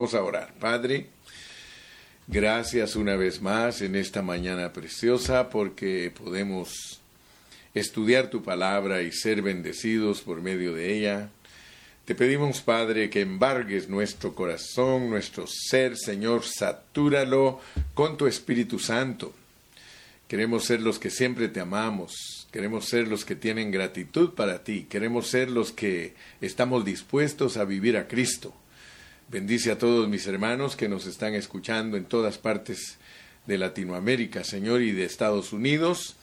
Vamos a orar. Padre, gracias una vez más en esta mañana preciosa porque podemos estudiar tu palabra y ser bendecidos por medio de ella. Te pedimos, Padre, que embargues nuestro corazón, nuestro ser, Señor, satúralo con tu Espíritu Santo. Queremos ser los que siempre te amamos, queremos ser los que tienen gratitud para ti, queremos ser los que estamos dispuestos a vivir a Cristo. Bendice a todos mis hermanos que nos están escuchando en todas partes de Latinoamérica, Señor, y de Estados Unidos.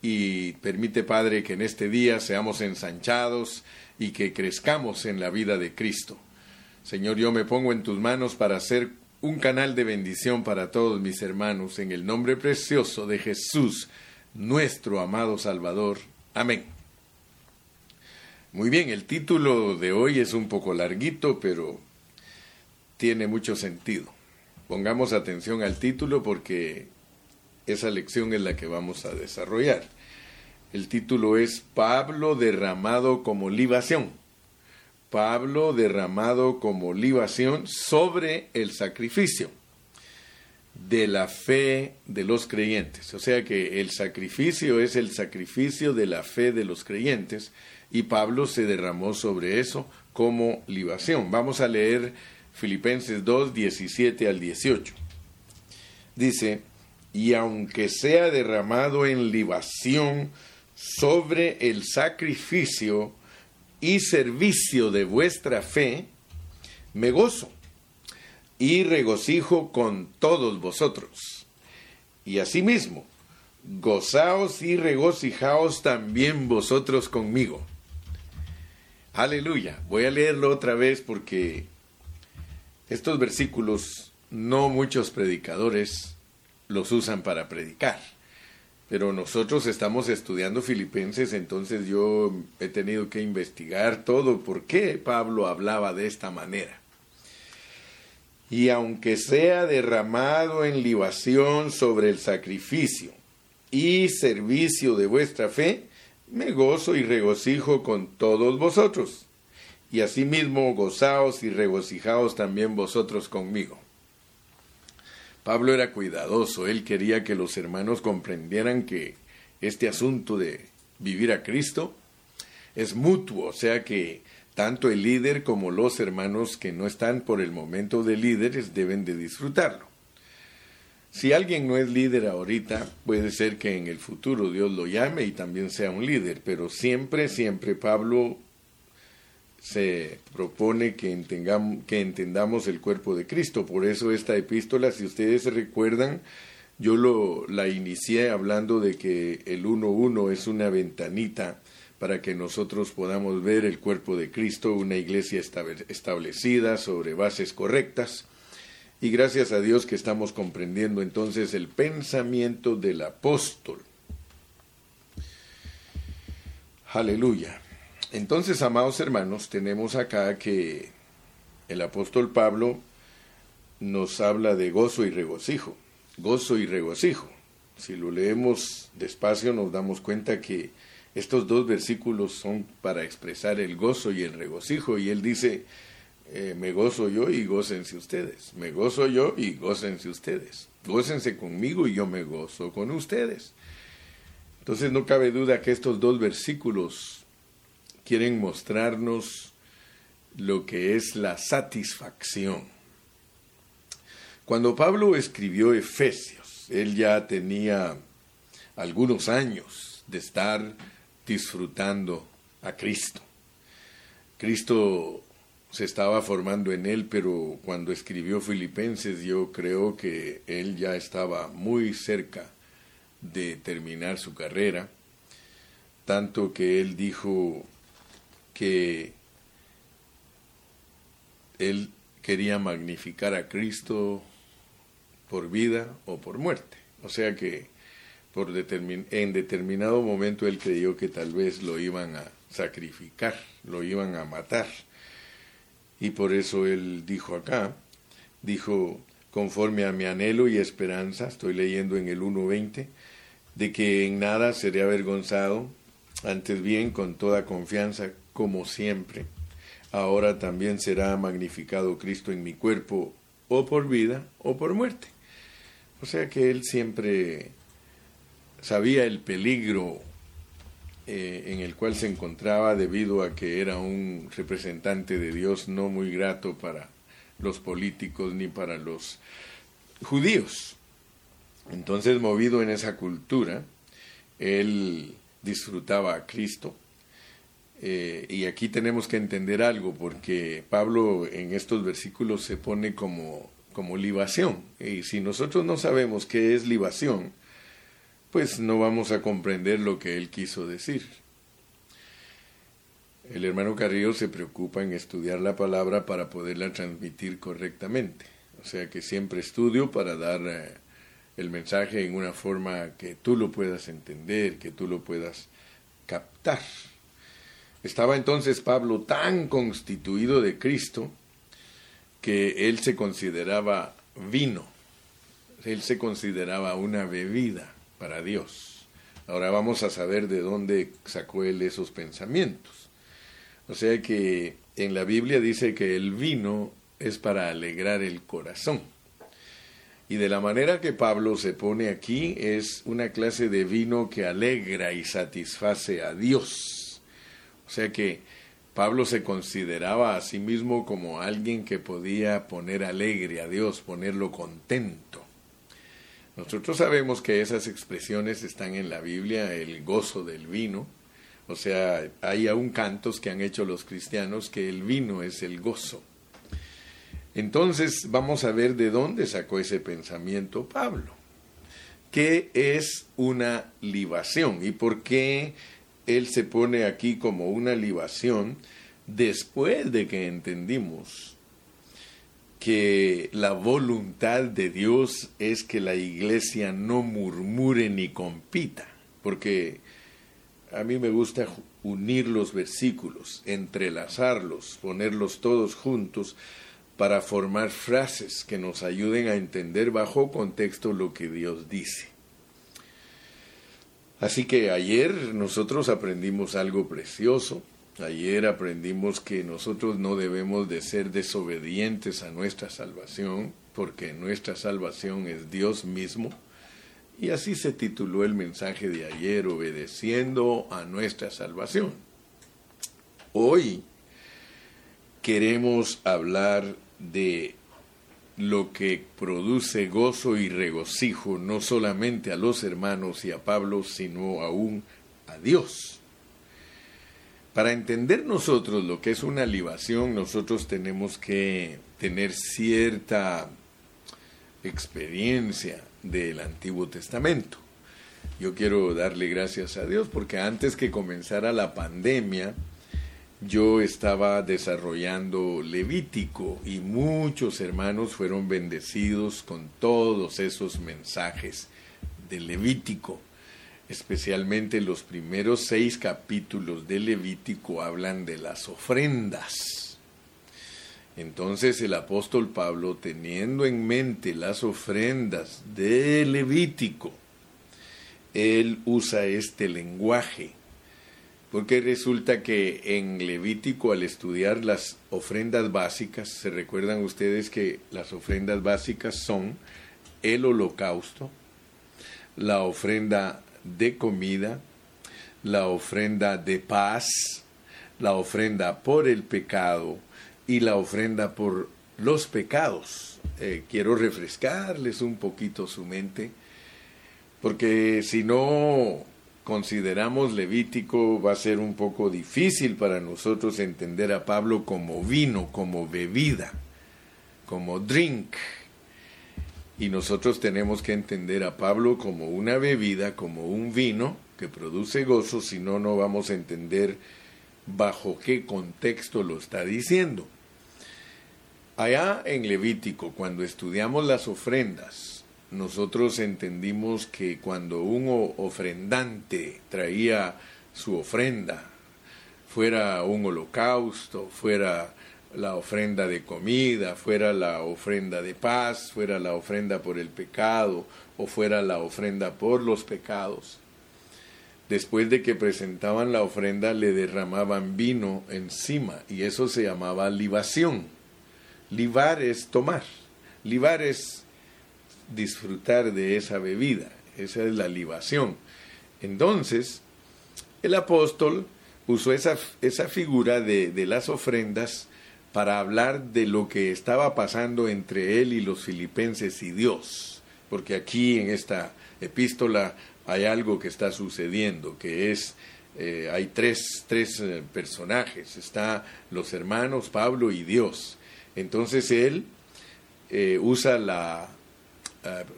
Y permite, Padre, que en este día seamos ensanchados y que crezcamos en la vida de Cristo. Señor, yo me pongo en tus manos para ser un canal de bendición para todos mis hermanos, en el nombre precioso de Jesús, nuestro amado Salvador. Amén. Muy bien, el título de hoy es un poco larguito, pero tiene mucho sentido. Pongamos atención al título porque esa lección es la que vamos a desarrollar. El título es Pablo derramado como libación. Pablo derramado como libación sobre el sacrificio de la fe de los creyentes. O sea que el sacrificio es el sacrificio de la fe de los creyentes y Pablo se derramó sobre eso como libación. Vamos a leer Filipenses 2, 17 al 18. Dice, y aunque sea derramado en libación sobre el sacrificio y servicio de vuestra fe, me gozo y regocijo con todos vosotros. Y asimismo, gozaos y regocijaos también vosotros conmigo. Aleluya. Voy a leerlo otra vez porque estos versículos no muchos predicadores los usan para predicar, pero nosotros estamos estudiando Filipenses, entonces yo he tenido que investigar todo por qué Pablo hablaba de esta manera. Y aunque sea derramado en libación sobre el sacrificio y servicio de vuestra fe, me gozo y regocijo con todos vosotros y asimismo gozaos y regocijaos también vosotros conmigo. Pablo era cuidadoso, él quería que los hermanos comprendieran que este asunto de vivir a Cristo es mutuo, o sea que tanto el líder como los hermanos que no están por el momento de líderes deben de disfrutarlo. Si alguien no es líder ahorita, puede ser que en el futuro Dios lo llame y también sea un líder, pero siempre, siempre Pablo se propone que, entendamos, que entendamos el cuerpo de Cristo. Por eso esta epístola, si ustedes se recuerdan, yo lo, la inicié hablando de que el 1.1 es una ventanita para que nosotros podamos ver el cuerpo de Cristo, una iglesia establecida sobre bases correctas. Y gracias a Dios que estamos comprendiendo entonces el pensamiento del apóstol. Aleluya. Entonces, amados hermanos, tenemos acá que el apóstol Pablo nos habla de gozo y regocijo, gozo y regocijo. Si lo leemos despacio nos damos cuenta que estos dos versículos son para expresar el gozo y el regocijo y él dice, eh, me gozo yo y gócense ustedes, me gozo yo y gócense ustedes, gócense conmigo y yo me gozo con ustedes. Entonces no cabe duda que estos dos versículos quieren mostrarnos lo que es la satisfacción. Cuando Pablo escribió Efesios, él ya tenía algunos años de estar disfrutando a Cristo. Cristo se estaba formando en él, pero cuando escribió Filipenses yo creo que él ya estaba muy cerca de terminar su carrera, tanto que él dijo que él quería magnificar a Cristo por vida o por muerte. O sea que en determinado momento él creyó que tal vez lo iban a sacrificar, lo iban a matar. Y por eso él dijo acá, dijo, conforme a mi anhelo y esperanza, estoy leyendo en el 1.20, de que en nada seré avergonzado, antes bien con toda confianza como siempre, ahora también será magnificado Cristo en mi cuerpo, o por vida o por muerte. O sea que él siempre sabía el peligro eh, en el cual se encontraba debido a que era un representante de Dios no muy grato para los políticos ni para los judíos. Entonces, movido en esa cultura, él disfrutaba a Cristo. Eh, y aquí tenemos que entender algo, porque Pablo en estos versículos se pone como, como libación. Y si nosotros no sabemos qué es libación, pues no vamos a comprender lo que él quiso decir. El hermano Carrillo se preocupa en estudiar la palabra para poderla transmitir correctamente. O sea que siempre estudio para dar eh, el mensaje en una forma que tú lo puedas entender, que tú lo puedas captar. Estaba entonces Pablo tan constituido de Cristo que él se consideraba vino, él se consideraba una bebida para Dios. Ahora vamos a saber de dónde sacó él esos pensamientos. O sea que en la Biblia dice que el vino es para alegrar el corazón. Y de la manera que Pablo se pone aquí es una clase de vino que alegra y satisface a Dios. O sea que Pablo se consideraba a sí mismo como alguien que podía poner alegre a Dios, ponerlo contento. Nosotros sabemos que esas expresiones están en la Biblia, el gozo del vino, o sea, hay aún cantos que han hecho los cristianos que el vino es el gozo. Entonces vamos a ver de dónde sacó ese pensamiento Pablo. ¿Qué es una libación? ¿Y por qué él se pone aquí como una libación después de que entendimos que la voluntad de Dios es que la iglesia no murmure ni compita? Porque a mí me gusta unir los versículos, entrelazarlos, ponerlos todos juntos para formar frases que nos ayuden a entender bajo contexto lo que Dios dice. Así que ayer nosotros aprendimos algo precioso. Ayer aprendimos que nosotros no debemos de ser desobedientes a nuestra salvación, porque nuestra salvación es Dios mismo. Y así se tituló el mensaje de ayer, obedeciendo a nuestra salvación. Hoy queremos hablar de lo que produce gozo y regocijo no solamente a los hermanos y a Pablo, sino aún a Dios. Para entender nosotros lo que es una libación, nosotros tenemos que tener cierta experiencia del Antiguo Testamento. Yo quiero darle gracias a Dios porque antes que comenzara la pandemia, yo estaba desarrollando Levítico y muchos hermanos fueron bendecidos con todos esos mensajes de Levítico. Especialmente los primeros seis capítulos de Levítico hablan de las ofrendas. Entonces el apóstol Pablo, teniendo en mente las ofrendas de Levítico, él usa este lenguaje porque resulta que en Levítico al estudiar las ofrendas básicas, se recuerdan ustedes que las ofrendas básicas son el holocausto, la ofrenda de comida, la ofrenda de paz, la ofrenda por el pecado y la ofrenda por los pecados. Eh, quiero refrescarles un poquito su mente, porque si no consideramos Levítico, va a ser un poco difícil para nosotros entender a Pablo como vino, como bebida, como drink. Y nosotros tenemos que entender a Pablo como una bebida, como un vino que produce gozo, si no, no vamos a entender bajo qué contexto lo está diciendo. Allá en Levítico, cuando estudiamos las ofrendas, nosotros entendimos que cuando un ofrendante traía su ofrenda, fuera un holocausto, fuera la ofrenda de comida, fuera la ofrenda de paz, fuera la ofrenda por el pecado o fuera la ofrenda por los pecados, después de que presentaban la ofrenda, le derramaban vino encima y eso se llamaba libación. Libar es tomar, libar es disfrutar de esa bebida, esa es la libación. Entonces, el apóstol usó esa, esa figura de, de las ofrendas para hablar de lo que estaba pasando entre él y los filipenses y Dios, porque aquí en esta epístola hay algo que está sucediendo, que es, eh, hay tres, tres eh, personajes, está los hermanos Pablo y Dios. Entonces él eh, usa la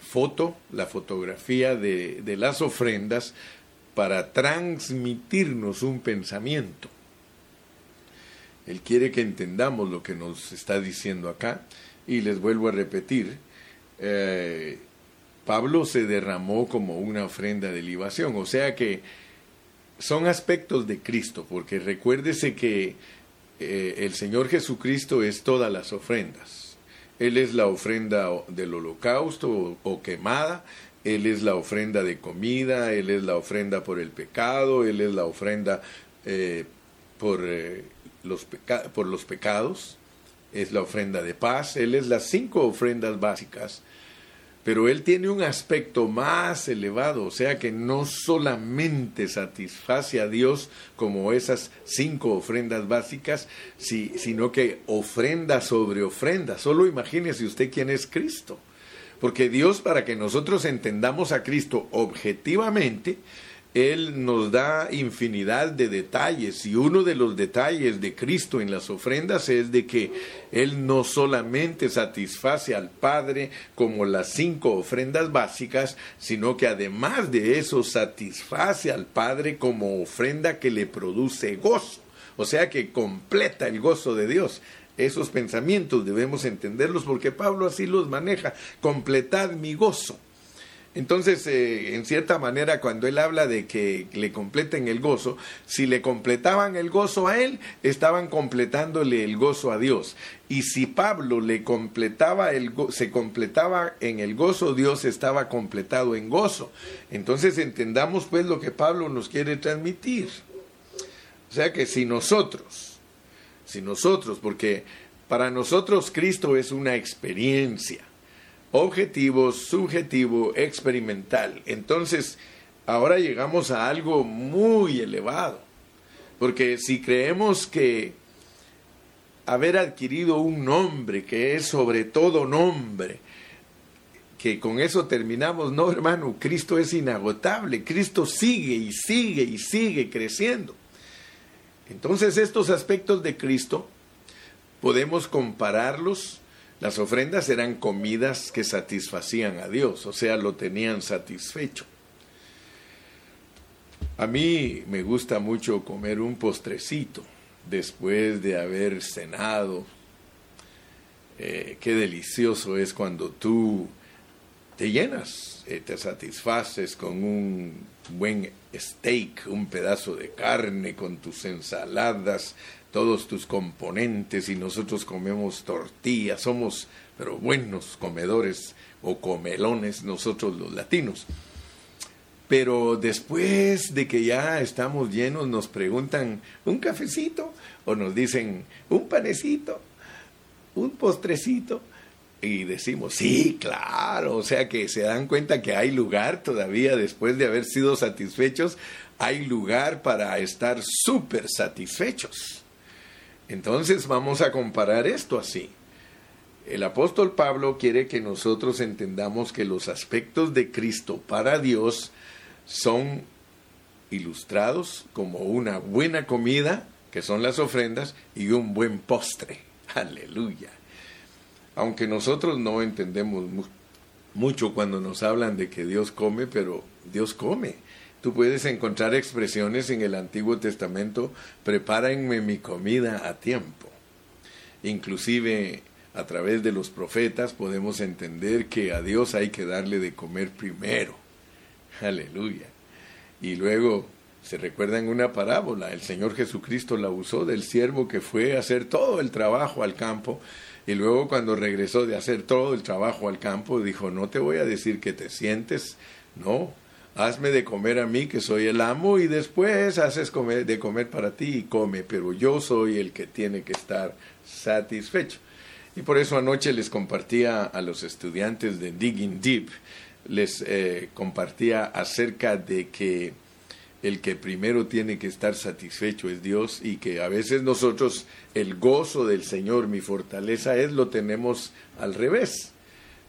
foto, la fotografía de, las ofrendas para transmitirnos un pensamiento. Él quiere que entendamos lo que nos está diciendo acá y les vuelvo a repetir, Pablo se derramó como una ofrenda de libación, o sea que son aspectos de Cristo, porque recuérdese que eh, el Señor Jesucristo es todas las ofrendas. Él es la ofrenda del holocausto o, quemada, Él es la ofrenda de comida, Él es la ofrenda por el pecado, Él es la ofrenda eh, por, eh, los por los pecados, es la ofrenda de paz, Él es las cinco ofrendas básicas pero él tiene un aspecto más elevado, o sea que no solamente satisface a Dios como esas cinco ofrendas básicas, sino que ofrenda sobre ofrenda. Solo imagínese usted quién es Cristo. Porque Dios, para que nosotros entendamos a Cristo objetivamente, él nos da infinidad de detalles y uno de los detalles de Cristo en las ofrendas es de que Él no solamente satisface al Padre como las cinco ofrendas básicas, sino que además de eso satisface al Padre como ofrenda que le produce gozo, o sea que completa el gozo de Dios. Esos pensamientos debemos entenderlos porque Pablo así los maneja, completad mi gozo. Entonces, eh, en cierta manera, cuando él habla de que le completen el gozo, si le completaban el gozo a él, estaban completándole el gozo a Dios. Y si Pablo le completaba el se completaba en el gozo, Dios estaba completado en gozo. Entonces entendamos pues lo que Pablo nos quiere transmitir. O sea que si nosotros, si nosotros, porque para nosotros Cristo es una experiencia objetivo, subjetivo, experimental. Entonces, ahora llegamos a algo muy elevado, porque si creemos que haber adquirido un nombre que es sobre todo nombre, que con eso terminamos, no hermano, Cristo es inagotable, Cristo sigue y sigue y sigue creciendo. Entonces estos aspectos de Cristo podemos compararlos las ofrendas eran comidas que satisfacían a Dios, o sea, lo tenían satisfecho. A mí me gusta mucho comer un postrecito después de haber cenado. Eh, qué delicioso es cuando tú te llenas, eh, te satisfaces con un buen steak, un pedazo de carne, con tus ensaladas, todos tus componentes y nosotros comemos tortillas, somos pero buenos comedores o comelones nosotros los latinos. Pero después de que ya estamos llenos nos preguntan un cafecito o nos dicen un panecito, un postrecito y decimos, sí, claro, o sea que se dan cuenta que hay lugar todavía después de haber sido satisfechos, hay lugar para estar súper satisfechos. Entonces vamos a comparar esto así. El apóstol Pablo quiere que nosotros entendamos que los aspectos de Cristo para Dios son ilustrados como una buena comida, que son las ofrendas, y un buen postre. Aleluya. Aunque nosotros no entendemos mucho cuando nos hablan de que Dios come, pero Dios come. Tú puedes encontrar expresiones en el Antiguo Testamento, prepárenme mi comida a tiempo. Inclusive a través de los profetas podemos entender que a Dios hay que darle de comer primero. Aleluya. Y luego se recuerda en una parábola, el Señor Jesucristo la usó del siervo que fue a hacer todo el trabajo al campo y luego cuando regresó de hacer todo el trabajo al campo dijo, no te voy a decir que te sientes, no, hazme de comer a mí que soy el amo y después haces de comer para ti y come, pero yo soy el que tiene que estar satisfecho. Y por eso anoche les compartía a los estudiantes de Digging Deep, les eh, compartía acerca de que el que primero tiene que estar satisfecho es Dios y que a veces nosotros el gozo del Señor, mi fortaleza es, lo tenemos al revés.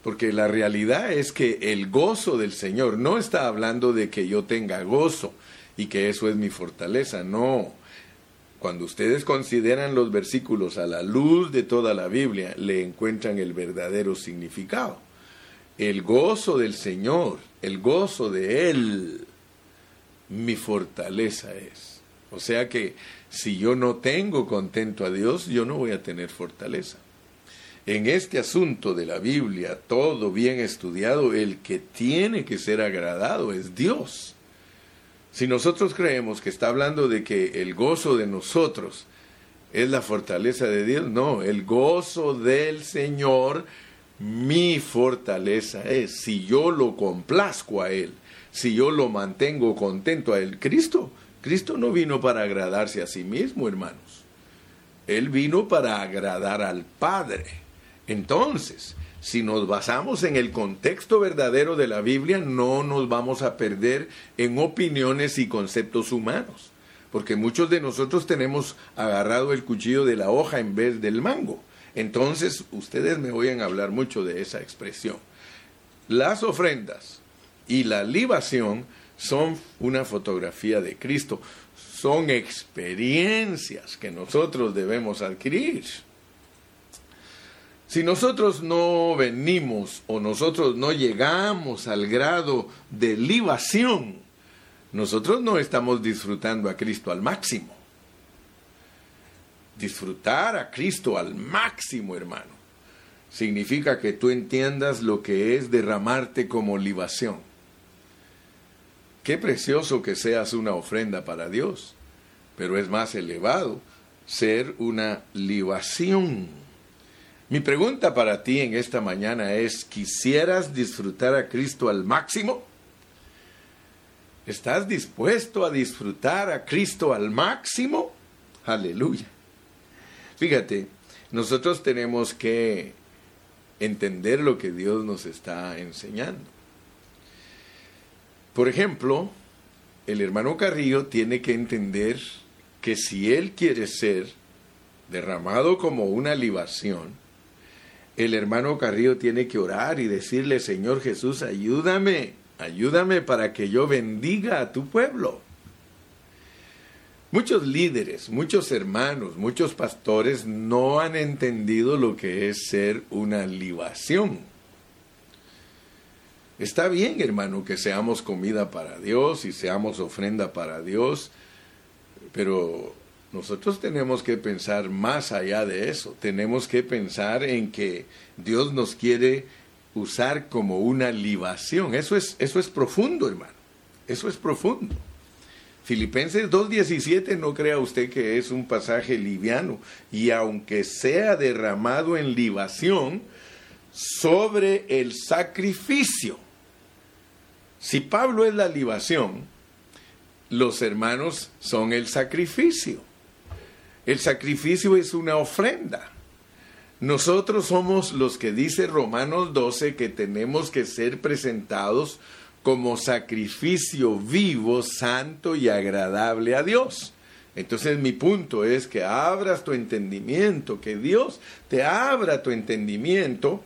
Porque la realidad es que el gozo del Señor no está hablando de que yo tenga gozo y que eso es mi fortaleza, no. Cuando ustedes consideran los versículos a la luz de toda la Biblia, le encuentran el verdadero significado. El gozo del Señor, el gozo de Él, mi fortaleza es. O sea que si yo no tengo contento a Dios, yo no voy a tener fortaleza. En este asunto de la Biblia, todo bien estudiado, el que tiene que ser agradado es Dios. Si nosotros creemos que está hablando de que el gozo de nosotros es la fortaleza de Dios, no, el gozo del Señor, mi fortaleza es. Si yo lo complazco a Él, si yo lo mantengo contento a Él. Cristo, Cristo no vino para agradarse a sí mismo, hermanos. Él vino para agradar al Padre. Entonces, si nos basamos en el contexto verdadero de la Biblia, no nos vamos a perder en opiniones y conceptos humanos, porque muchos de nosotros tenemos agarrado el cuchillo de la hoja en vez del mango. Entonces, ustedes me oyen hablar mucho de esa expresión. Las ofrendas y la libación son una fotografía de Cristo, son experiencias que nosotros debemos adquirir. Si nosotros no venimos o nosotros no llegamos al grado de libación, nosotros no estamos disfrutando a Cristo al máximo. Disfrutar a Cristo al máximo, hermano, significa que tú entiendas lo que es derramarte como libación. Qué precioso que seas una ofrenda para Dios, pero es más elevado ser una libación. Mi pregunta para ti en esta mañana es, ¿quisieras disfrutar a Cristo al máximo? ¿Estás dispuesto a disfrutar a Cristo al máximo? Aleluya. Fíjate, nosotros tenemos que entender lo que Dios nos está enseñando. Por ejemplo, el hermano Carrillo tiene que entender que si él quiere ser derramado como una libación, el hermano Carrillo tiene que orar y decirle, Señor Jesús, ayúdame, ayúdame para que yo bendiga a tu pueblo. Muchos líderes, muchos hermanos, muchos pastores no han entendido lo que es ser una libación. Está bien, hermano, que seamos comida para Dios y seamos ofrenda para Dios, pero nosotros tenemos que pensar más allá de eso. Tenemos que pensar en que Dios nos quiere usar como una libación. Eso es, eso es profundo, hermano. Eso es profundo. Filipenses 2.17 no crea usted que es un pasaje liviano. Y aunque sea derramado en libación sobre el sacrificio si Pablo es la libación, los hermanos son el sacrificio. El sacrificio es una ofrenda. Nosotros somos los que dice Romanos 12 que tenemos que ser presentados como sacrificio vivo, santo y agradable a Dios. Entonces mi punto es que abras tu entendimiento, que Dios te abra tu entendimiento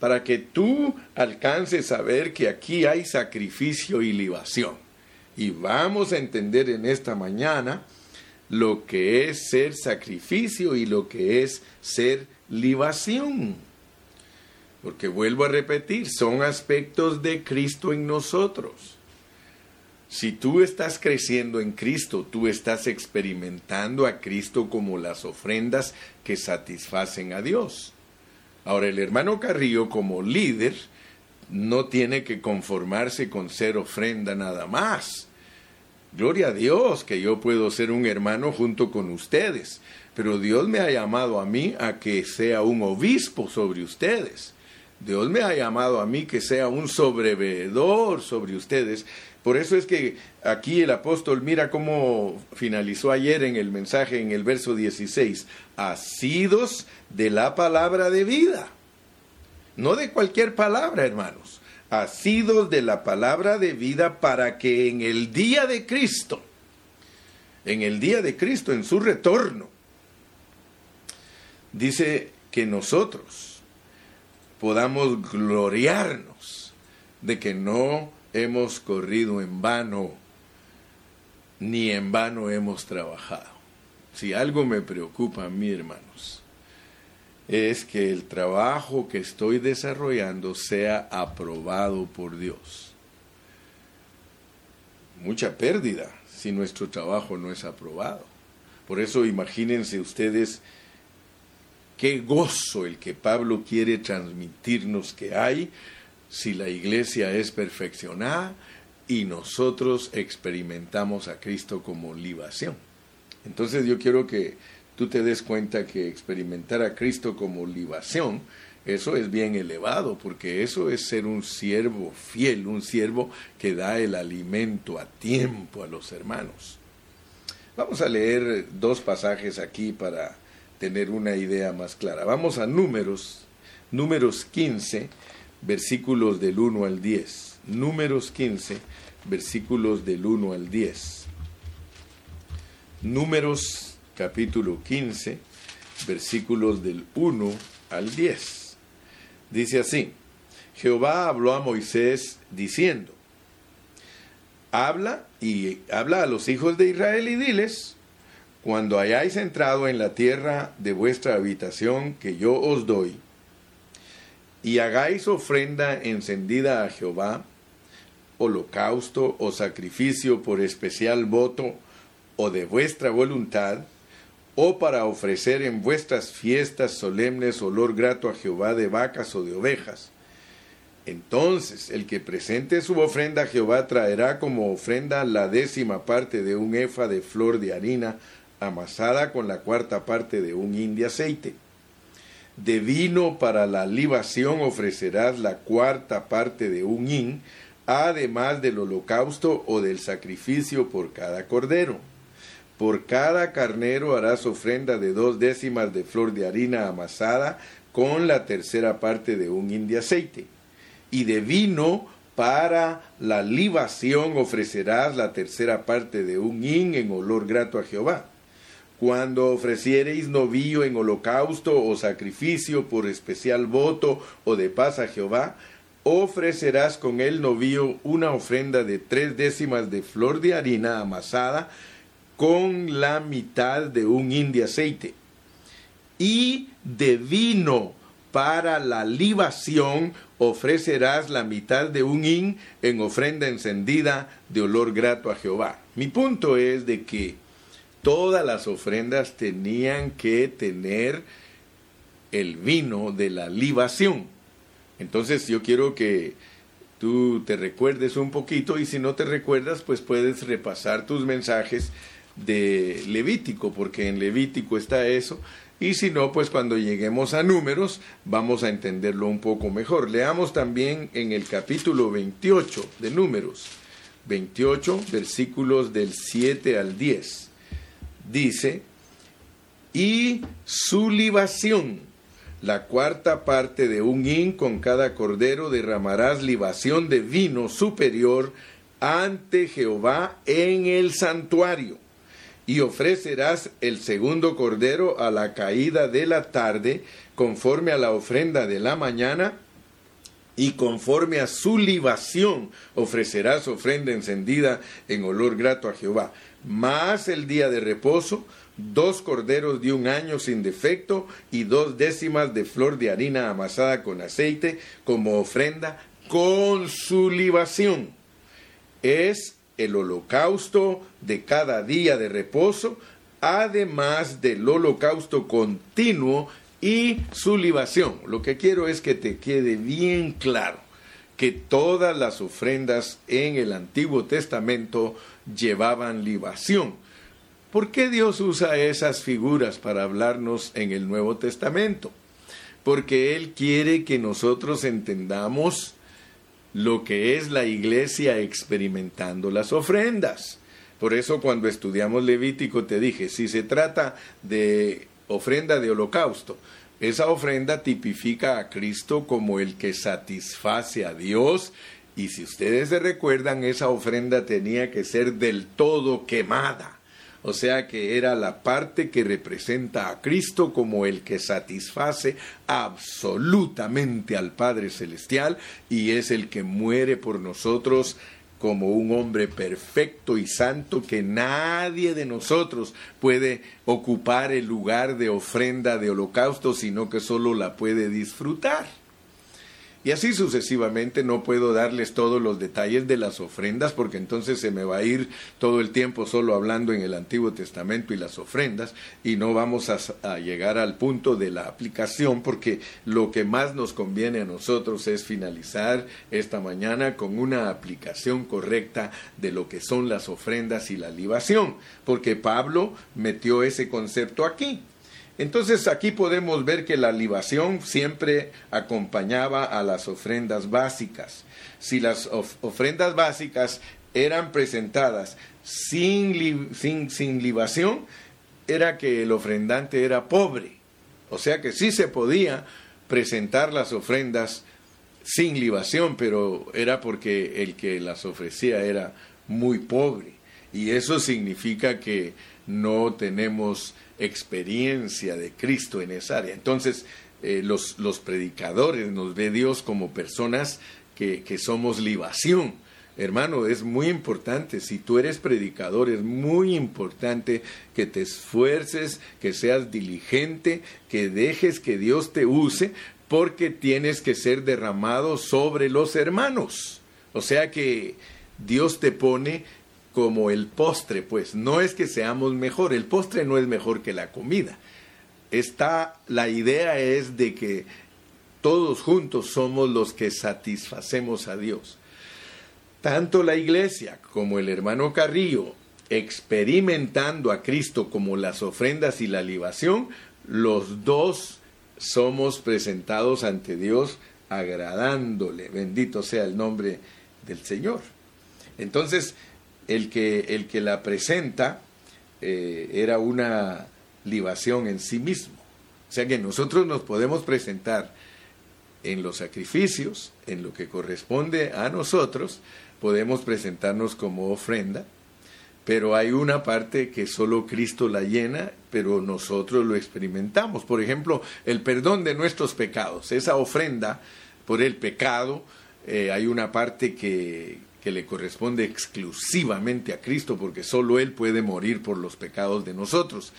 para que tú alcances a ver que aquí hay sacrificio y libación. Y vamos a entender en esta mañana lo que es ser sacrificio y lo que es ser libación. Porque vuelvo a repetir, son aspectos de Cristo en nosotros. Si tú estás creciendo en Cristo, tú estás experimentando a Cristo como las ofrendas que satisfacen a Dios. Ahora, el hermano Carrillo como líder no tiene que conformarse con ser ofrenda nada más. Gloria a Dios que yo puedo ser un hermano junto con ustedes, pero Dios me ha llamado a mí a que sea un obispo sobre ustedes. Dios me ha llamado a mí que sea un sobrevedor sobre ustedes. Por eso es que aquí el apóstol mira cómo finalizó ayer en el mensaje en el verso 16, asidos de la palabra de vida. No de cualquier palabra, hermanos. Asidos de la palabra de vida para que en el día de Cristo, en el día de Cristo, en su retorno, dice que nosotros, podamos gloriarnos de que no hemos corrido en vano, ni en vano hemos trabajado. Si algo me preocupa a mí, hermanos, es que el trabajo que estoy desarrollando sea aprobado por Dios. Mucha pérdida si nuestro trabajo no es aprobado. Por eso imagínense ustedes Qué gozo el que Pablo quiere transmitirnos que hay si la iglesia es perfeccionada y nosotros experimentamos a Cristo como libación. Entonces yo quiero que tú te des cuenta que experimentar a Cristo como libación, eso es bien elevado, porque eso es ser un siervo fiel, un siervo que da el alimento a tiempo a los hermanos. Vamos a leer dos pasajes aquí para tener una idea más clara. Vamos a números, números 15, versículos del 1 al 10. Números 15, versículos del 1 al 10. Números capítulo 15, versículos del 1 al 10. Dice así, Jehová habló a Moisés diciendo, habla y habla a los hijos de Israel y diles, cuando hayáis entrado en la tierra de vuestra habitación que yo os doy, y hagáis ofrenda encendida a Jehová, holocausto o sacrificio por especial voto o de vuestra voluntad, o para ofrecer en vuestras fiestas solemnes olor grato a Jehová de vacas o de ovejas. Entonces el que presente su ofrenda a Jehová traerá como ofrenda la décima parte de un efa de flor de harina amasada con la cuarta parte de un hin de aceite. De vino para la libación ofrecerás la cuarta parte de un hin, además del holocausto o del sacrificio por cada cordero. Por cada carnero harás ofrenda de dos décimas de flor de harina amasada con la tercera parte de un hin de aceite. Y de vino para la libación ofrecerás la tercera parte de un hin en olor grato a Jehová cuando ofreciereis novillo en holocausto o sacrificio por especial voto o de paz a Jehová, ofrecerás con el novillo una ofrenda de tres décimas de flor de harina amasada con la mitad de un hin de aceite y de vino para la libación ofrecerás la mitad de un hin en ofrenda encendida de olor grato a Jehová. Mi punto es de que todas las ofrendas tenían que tener el vino de la libación. Entonces yo quiero que tú te recuerdes un poquito y si no te recuerdas, pues puedes repasar tus mensajes de Levítico, porque en Levítico está eso. Y si no, pues cuando lleguemos a números vamos a entenderlo un poco mejor. Leamos también en el capítulo 28 de números, 28 versículos del 7 al 10 dice, y su libación, la cuarta parte de un hin con cada cordero derramarás libación de vino superior ante Jehová en el santuario. Y ofrecerás el segundo cordero a la caída de la tarde, conforme a la ofrenda de la mañana, y conforme a su libación ofrecerás ofrenda encendida en olor grato a Jehová más el día de reposo, dos corderos de un año sin defecto y dos décimas de flor de harina amasada con aceite como ofrenda con su libación. Es el holocausto de cada día de reposo, además del holocausto continuo y su libación. Lo que quiero es que te quede bien claro que todas las ofrendas en el Antiguo Testamento llevaban libación. ¿Por qué Dios usa esas figuras para hablarnos en el Nuevo Testamento? porque Él quiere que nosotros entendamos lo que es la iglesia experimentando las ofrendas. Por eso cuando estudiamos Levítico te dije, si se trata de ofrenda de holocausto, esa ofrenda tipifica a Cristo como el que satisface a Dios y si ustedes se recuerdan, esa ofrenda tenía que ser del todo quemada. O sea que era la parte que representa a Cristo como el que satisface absolutamente al Padre Celestial y es el que muere por nosotros como un hombre perfecto y santo que nadie de nosotros puede ocupar el lugar de ofrenda de holocausto, sino que solo la puede disfrutar. Y así sucesivamente no puedo darles todos los detalles de las ofrendas porque entonces se me va a ir todo el tiempo solo hablando en el Antiguo Testamento y las ofrendas y no vamos a, llegar al punto de la aplicación porque lo que más nos conviene a nosotros es finalizar esta mañana con una aplicación correcta de lo que son las ofrendas y la libación porque Pablo metió ese concepto aquí. Entonces aquí podemos ver que la libación siempre acompañaba a las ofrendas básicas. Si las ofrendas básicas eran presentadas sin, sin, libación, era que el ofrendante era pobre. O sea que sí se podía presentar las ofrendas sin libación, pero era porque el que las ofrecía era muy pobre. Y eso significa que no tenemos experiencia de Cristo en esa área. Entonces, eh, los, los, predicadores nos ve Dios como personas que, que somos libación. Hermano, es muy importante, si tú eres predicador, es muy importante que te esfuerces, que seas diligente, que dejes que Dios te use, porque tienes que ser derramado sobre los hermanos. O sea que Dios te pone como el postre, pues no es que seamos mejor, el postre no es mejor que la comida. Está la idea es de que todos juntos somos los que satisfacemos a Dios. Tanto la iglesia como el hermano Carrillo experimentando a Cristo como las ofrendas y la libación, los dos somos presentados ante Dios agradándole. Bendito sea el nombre del Señor. Entonces, el que, el que la presenta eh, era una libación en sí mismo. O sea que nosotros nos podemos presentar en los sacrificios, en lo que corresponde a nosotros, podemos presentarnos como ofrenda, pero hay una parte que solo Cristo la llena, pero nosotros lo experimentamos. Por ejemplo, el perdón de nuestros pecados, esa ofrenda por el pecado, eh, hay una parte que, que le corresponde exclusivamente a Cristo, porque solo Él puede morir por los pecados de nosotros,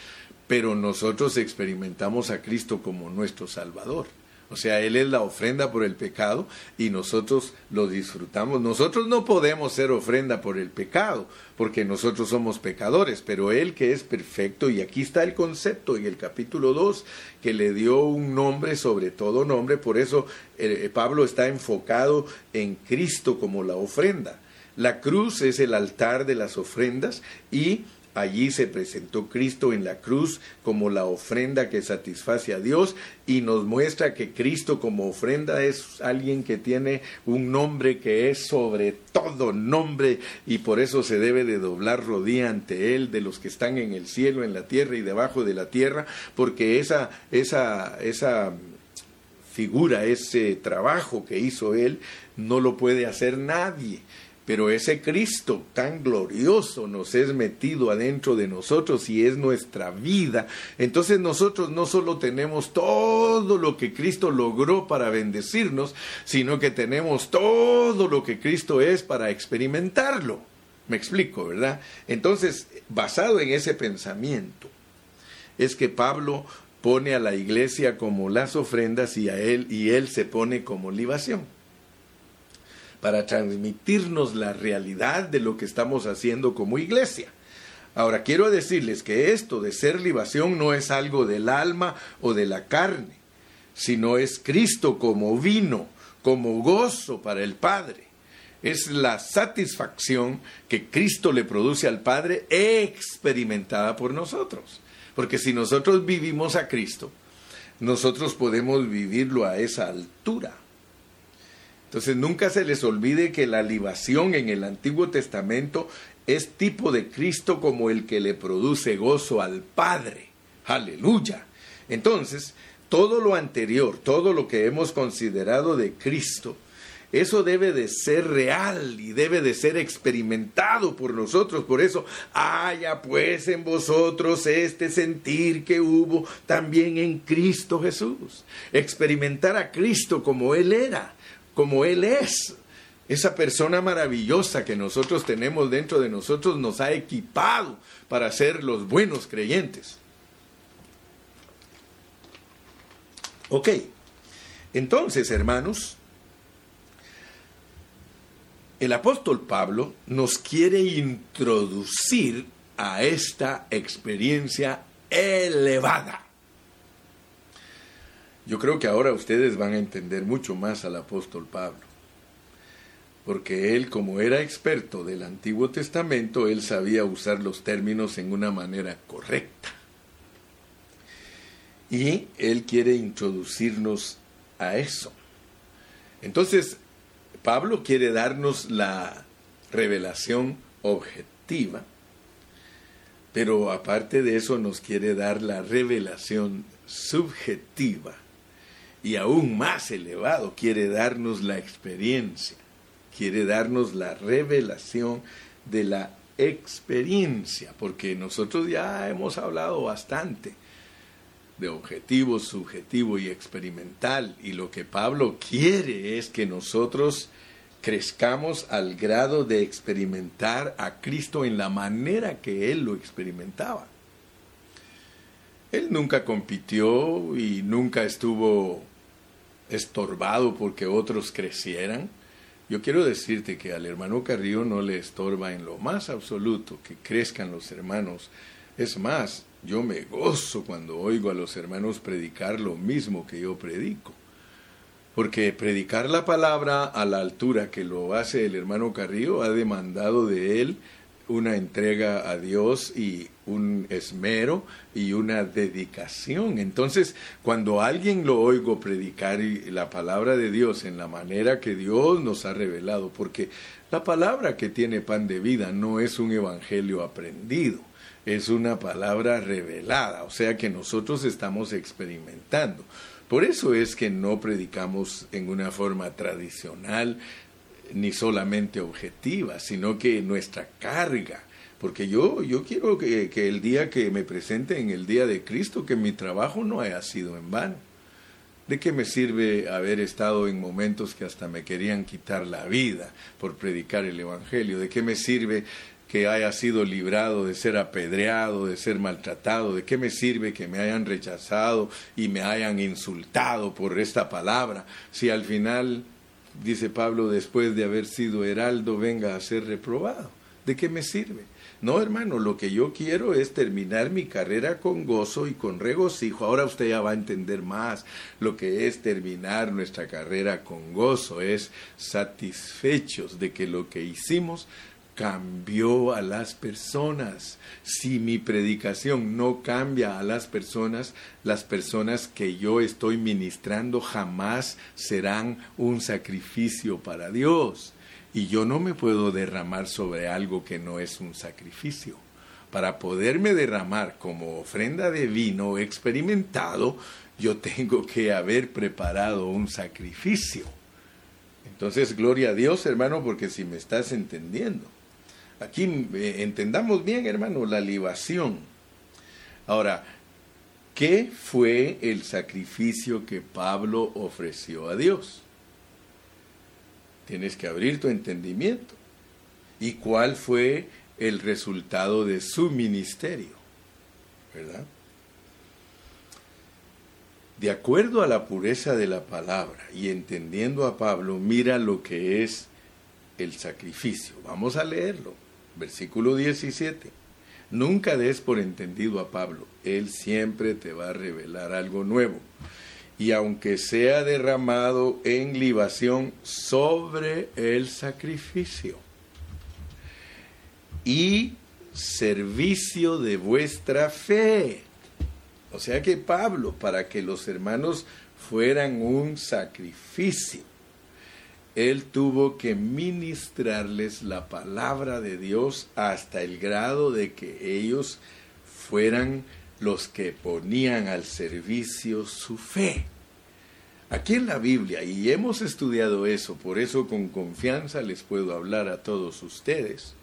pero nosotros experimentamos a Cristo como nuestro Salvador. O sea, Él es la ofrenda por el pecado y nosotros lo disfrutamos. Nosotros no podemos ser ofrenda por el pecado, porque nosotros somos pecadores, pero Él que es perfecto, y aquí está el concepto en el capítulo 2, que le dio un nombre sobre todo nombre, por eso eh, Pablo está enfocado en Cristo como la ofrenda. La cruz es el altar de las ofrendas y Allí se presentó Cristo en la cruz como la ofrenda que satisface a Dios y nos muestra que Cristo como ofrenda es alguien que tiene un nombre que es sobre todo nombre y por eso se debe de doblar rodilla ante Él de los que están en el cielo, en la tierra y debajo de la tierra, porque esa, esa, esa figura, ese trabajo que hizo Él, no lo puede hacer nadie. Pero ese Cristo tan glorioso nos es metido adentro de nosotros y es nuestra vida. Entonces nosotros no solo tenemos todo lo que Cristo logró para bendecirnos, sino que tenemos todo lo que Cristo es para experimentarlo. Me explico, ¿verdad? Entonces, basado en ese pensamiento, es que Pablo pone a la iglesia como las ofrendas y a él y él se pone como libación para transmitirnos la realidad de lo que estamos haciendo como iglesia. Ahora, quiero decirles que esto de ser libación no es algo del alma o de la carne, sino es Cristo como vino, como gozo para el Padre. Es la satisfacción que Cristo le produce al Padre experimentada por nosotros. Porque si nosotros vivimos a Cristo, nosotros podemos vivirlo a esa altura. Entonces nunca se les olvide que la libación en el Antiguo Testamento es tipo de Cristo como el que le produce gozo al Padre. Aleluya. Entonces, todo lo anterior, todo lo que hemos considerado de Cristo, eso debe de ser real y debe de ser experimentado por nosotros. Por eso, haya pues en vosotros este sentir que hubo también en Cristo Jesús. Experimentar a Cristo como Él era, como Él es. Esa persona maravillosa que nosotros tenemos dentro de nosotros nos ha equipado para ser los buenos creyentes. Ok, entonces hermanos, el apóstol Pablo nos quiere introducir a esta experiencia elevada. Yo creo que ahora ustedes van a entender mucho más al apóstol Pablo, porque él como era experto del Antiguo Testamento, él sabía usar los términos en una manera correcta. Y él quiere introducirnos a eso. Entonces, Pablo quiere darnos la revelación objetiva, pero aparte de eso nos quiere dar la revelación subjetiva y aún más elevado, quiere darnos la experiencia, quiere darnos la revelación de la experiencia, porque nosotros ya hemos hablado bastante de objetivo, subjetivo y experimental. Y lo que Pablo quiere es que nosotros crezcamos al grado de experimentar a Cristo en la manera que Él lo experimentaba. Él nunca compitió y nunca estuvo estorbado porque otros crecieran. Yo quiero decirte que al hermano Carrillo no le estorba en lo más absoluto que crezcan los hermanos. Es más, yo me gozo cuando oigo a los hermanos predicar lo mismo que yo predico. Porque predicar la palabra a la altura que lo hace el hermano Carrillo ha demandado de él una entrega a Dios y un esmero y una dedicación. Entonces, cuando alguien lo oigo predicar la palabra de Dios en la manera que Dios nos ha revelado, porque la palabra que tiene pan de vida no es un evangelio aprendido, es una palabra revelada, o sea que nosotros estamos experimentando. Por eso es que no predicamos en una forma tradicional ni solamente objetiva, sino que nuestra carga, porque yo, yo quiero que, que el día que me presente en el día de Cristo, que mi trabajo no haya sido en vano. ¿De qué me sirve haber estado en momentos que hasta me querían quitar la vida por predicar el Evangelio? ¿De qué me sirve que haya sido librado de ser apedreado, de ser maltratado? ¿De qué me sirve que me hayan rechazado y me hayan insultado por esta palabra? Si al final, dice Pablo, después de haber sido heraldo, venga a ser reprobado. ¿De qué me sirve? No, hermano, lo que yo quiero es terminar mi carrera con gozo y con regocijo. Ahora usted ya va a entender más lo que es terminar nuestra carrera con gozo. Es satisfechos de que lo que hicimos cambió a las personas. Si mi predicación no cambia a las personas, las personas que yo estoy ministrando jamás serán un sacrificio para Dios. Y yo no me puedo derramar sobre algo que no es un sacrificio. Para poderme derramar como ofrenda de vino experimentado, yo tengo que haber preparado un sacrificio. Entonces, gloria a Dios, hermano, porque si me estás entendiendo. Aquí eh, entendamos bien, hermano, la libación. Ahora, ¿qué fue el sacrificio que Pablo ofreció a Dios? Tienes que abrir tu entendimiento. ¿Y cuál fue el resultado de su ministerio? ¿Verdad? De acuerdo a la pureza de la palabra y entendiendo a Pablo, mira lo que es el sacrificio. Vamos a leerlo. Versículo 17. Nunca des por entendido a Pablo, él siempre te va a revelar algo nuevo. Y aunque sea derramado en libación sobre el sacrificio y servicio de vuestra fe. O sea que Pablo, para que los hermanos fueran un sacrificio, él tuvo que ministrarles la palabra de Dios hasta el grado de que ellos fueran los que ponían al servicio su fe. Aquí en la Biblia, y hemos estudiado eso, por eso con confianza les puedo hablar a todos ustedes.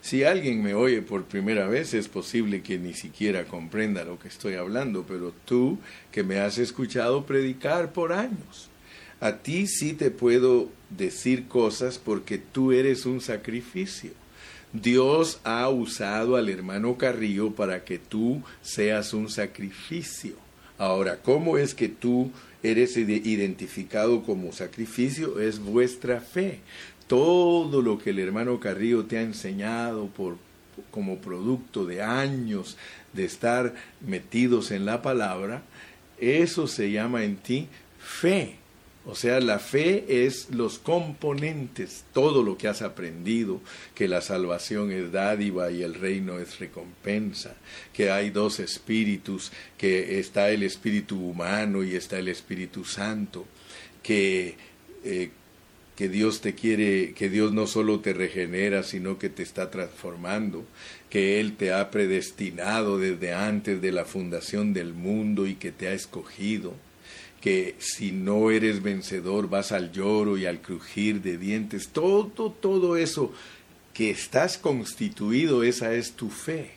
Si alguien me oye por primera vez, es posible que ni siquiera comprenda lo que estoy hablando, pero tú que me has escuchado predicar por años, a ti sí te puedo decir cosas porque tú eres un sacrificio. Dios ha usado al hermano Carrillo para que tú seas un sacrificio. Ahora, ¿cómo es que tú eres identificado como sacrificio? Es vuestra fe. Todo lo que el hermano Carrillo te ha enseñado por, como producto de años de estar metidos en la palabra, eso se llama en ti fe. O sea, la fe es los componentes, todo lo que has aprendido, que la salvación es dádiva y el reino es recompensa, que hay dos espíritus, que está el espíritu humano y está el espíritu santo, que, eh, que Dios te quiere, que Dios no solo te regenera, sino que te está transformando, que Él te ha predestinado desde antes de la fundación del mundo y que te ha escogido que si no eres vencedor vas al lloro y al crujir de dientes, todo, todo eso que estás constituido, esa es tu fe.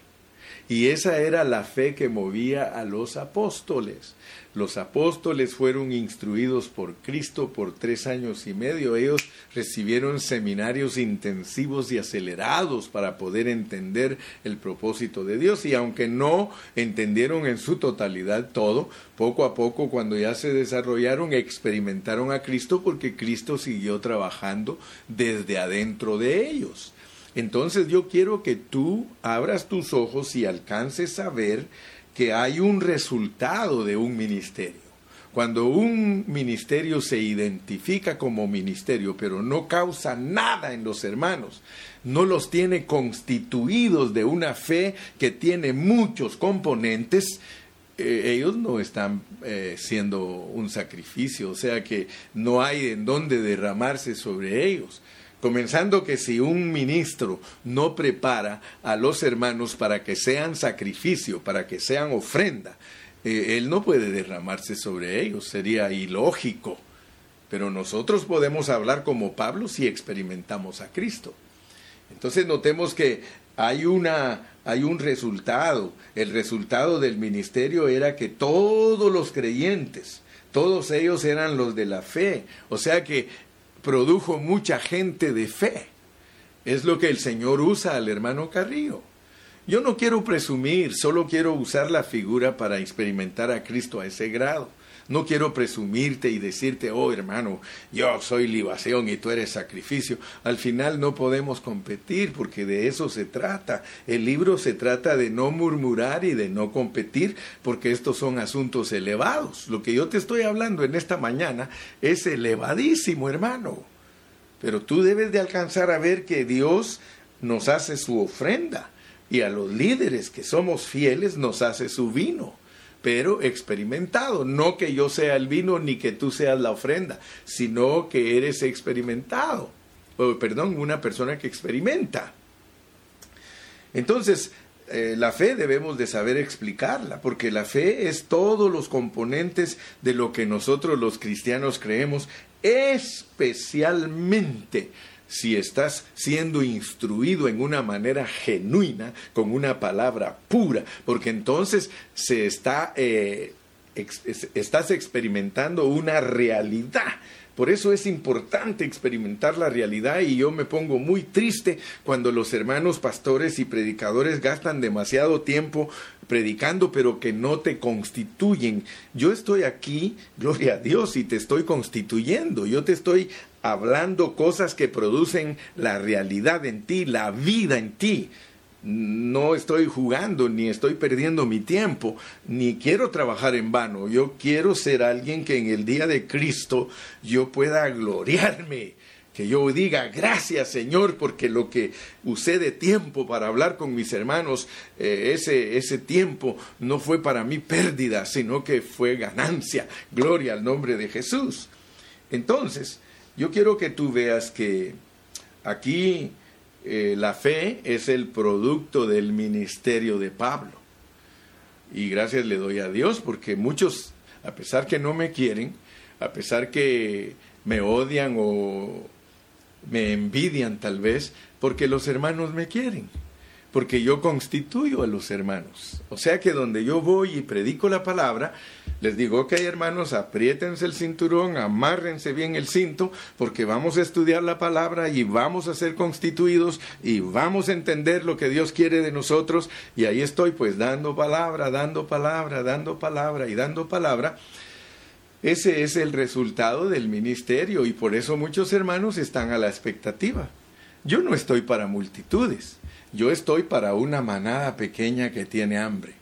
Y esa era la fe que movía a los apóstoles. Los apóstoles fueron instruidos por Cristo por tres años y medio. Ellos recibieron seminarios intensivos y acelerados para poder entender el propósito de Dios. Y aunque no entendieron en su totalidad todo, poco a poco cuando ya se desarrollaron, experimentaron a Cristo porque Cristo siguió trabajando desde adentro de ellos. Entonces yo quiero que tú abras tus ojos y alcances a ver que hay un resultado de un ministerio. Cuando un ministerio se identifica como ministerio, pero no causa nada en los hermanos, no los tiene constituidos de una fe que tiene muchos componentes, eh, ellos no están eh, siendo un sacrificio, o sea que no hay en dónde derramarse sobre ellos. Comenzando que si un ministro no prepara a los hermanos para que sean sacrificio, para que sean ofrenda, eh, él no puede derramarse sobre ellos, sería ilógico. Pero nosotros podemos hablar como Pablo si experimentamos a Cristo. Entonces notemos que hay una hay un resultado. El resultado del ministerio era que todos los creyentes, todos ellos eran los de la fe. O sea que produjo mucha gente de fe. Es lo que el Señor usa al hermano Carrillo. Yo no quiero presumir, solo quiero usar la figura para experimentar a Cristo a ese grado. No quiero presumirte y decirte, oh hermano, yo soy libación y tú eres sacrificio. Al final no podemos competir porque de eso se trata. El libro se trata de no murmurar y de no competir porque estos son asuntos elevados. Lo que yo te estoy hablando en esta mañana es elevadísimo, hermano. Pero tú debes de alcanzar a ver que Dios nos hace su ofrenda y a los líderes que somos fieles nos hace su vino pero experimentado. No que yo sea el vino ni que tú seas la ofrenda, sino que eres experimentado. perdón, una persona que experimenta. Entonces, eh, la fe debemos de saber explicarla, porque la fe es todos los componentes de lo que nosotros los cristianos creemos, especialmente si estás siendo instruido en una manera genuina, con una palabra pura, porque entonces se está, eh, estás experimentando una realidad. Por eso es importante experimentar la realidad y yo me pongo muy triste cuando los hermanos pastores y predicadores gastan demasiado tiempo predicando pero que no te constituyen. Yo estoy aquí, gloria a Dios, y te estoy constituyendo. Yo te estoy hablando cosas que producen la realidad en ti, la vida en ti. No estoy jugando, ni estoy perdiendo mi tiempo, ni quiero trabajar en vano. Yo quiero ser alguien que en el día de Cristo yo pueda gloriarme, que yo diga gracias Señor porque lo que usé de tiempo para hablar con mis hermanos, eh, ese, ese tiempo no fue para mí pérdida, sino que fue ganancia. Gloria al nombre de Jesús. Entonces, yo quiero que tú veas que aquí eh, la fe es el producto del ministerio de Pablo. Y gracias le doy a Dios porque muchos, a pesar que no me quieren, a pesar que me odian o me envidian tal vez porque los hermanos me quieren, porque yo constituyo a los hermanos. O sea que donde yo voy y predico la palabra, les digo, ok hermanos, apriétense el cinturón, amárrense bien el cinto, porque vamos a estudiar la palabra y vamos a ser constituidos y vamos a entender lo que Dios quiere de nosotros. Y ahí estoy pues dando palabra, dando palabra, dando palabra y dando palabra. Ese es el resultado del ministerio y por eso muchos hermanos están a la expectativa. Yo no estoy para multitudes, yo estoy para una manada pequeña que tiene hambre.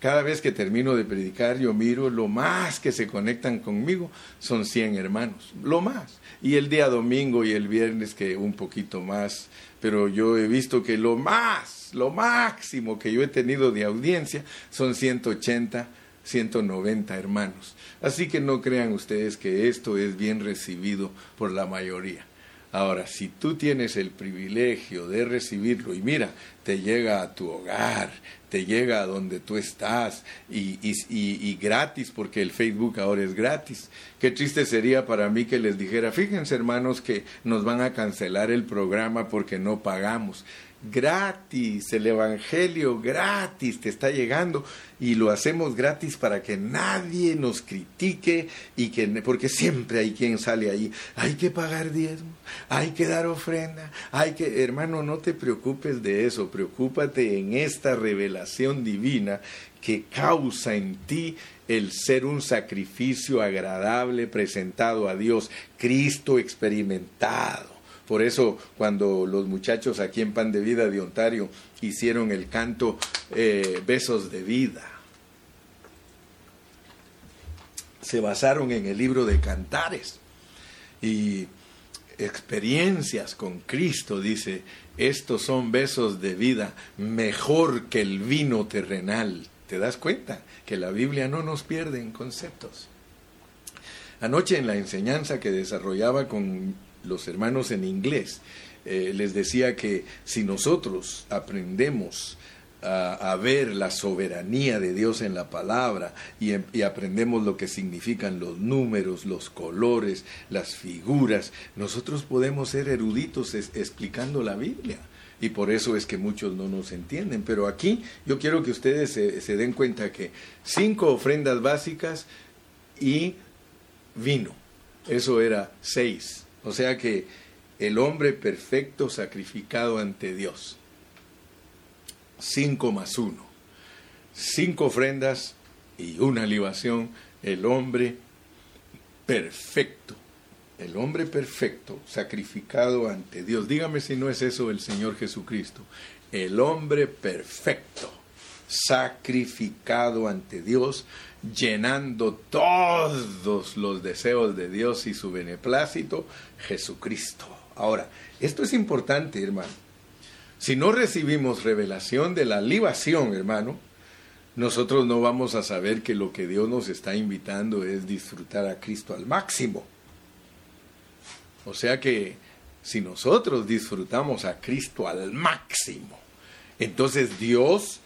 Cada vez que termino de predicar, yo miro lo más que se conectan conmigo, son 100 hermanos, lo más. Y el día domingo y el viernes que un poquito más, pero yo he visto que lo más, lo máximo que yo he tenido de audiencia son 180 190 hermanos. Así que no crean ustedes que esto es bien recibido por la mayoría. Ahora, si tú tienes el privilegio de recibirlo y mira, te llega a tu hogar, te llega a donde tú estás y, y, y, gratis, porque el Facebook ahora es gratis. Qué triste sería para mí que les dijera, fíjense hermanos que nos van a cancelar el programa porque no pagamos gratis, el Evangelio gratis te está llegando y lo hacemos gratis para que nadie nos critique y que, porque siempre hay quien sale ahí, hay que pagar diezmo, hay que dar ofrenda, hay que, hermano, no te preocupes de eso, preocúpate en esta revelación divina que causa en ti el ser un sacrificio agradable presentado a Dios, Cristo experimentado por eso cuando los muchachos aquí en Pan de Vida de Ontario hicieron el canto eh, Besos de Vida, se basaron en el libro de Cantares y experiencias con Cristo, dice, estos son besos de vida mejor que el vino terrenal. ¿Te das cuenta que la Biblia no nos pierde en conceptos? Anoche en la enseñanza que desarrollaba con los hermanos en inglés, eh, les decía que si nosotros aprendemos a, ver la soberanía de Dios en la palabra y, y, aprendemos lo que significan los números, los colores, las figuras, nosotros podemos ser eruditos explicando la Biblia. Y por eso es que muchos no nos entienden. Pero aquí yo quiero que ustedes se den cuenta que cinco ofrendas básicas y vino. Eso era seis. O sea que el hombre perfecto sacrificado ante Dios. Cinco más uno. Cinco ofrendas y una libación. El hombre perfecto. El hombre perfecto sacrificado ante Dios. Dígame si no es eso el Señor Jesucristo. El hombre perfecto sacrificado ante Dios llenando todos los deseos de Dios y su beneplácito, Jesucristo. Ahora, esto es importante, hermano. Si no recibimos revelación de la libación, hermano, nosotros no vamos a saber que lo que Dios nos está invitando es disfrutar a Cristo al máximo. O sea que si nosotros disfrutamos a Cristo al máximo, entonces Dios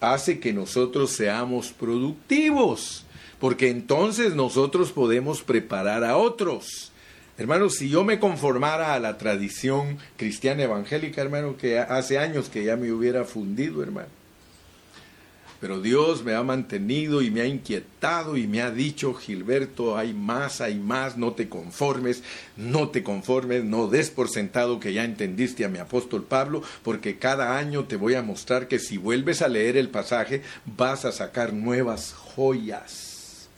hace que nosotros seamos productivos, porque entonces nosotros podemos preparar a otros. Hermanos, si yo me conformara a la tradición cristiana evangélica, hermano, que hace años que ya me hubiera fundido, hermano pero Dios me ha mantenido y me ha inquietado y me ha dicho, Gilberto, hay más, hay más, no te conformes, no te conformes, no des por sentado que ya entendiste a mi apóstol Pablo, porque cada año te voy a mostrar que si vuelves a leer el pasaje vas a sacar nuevas joyas.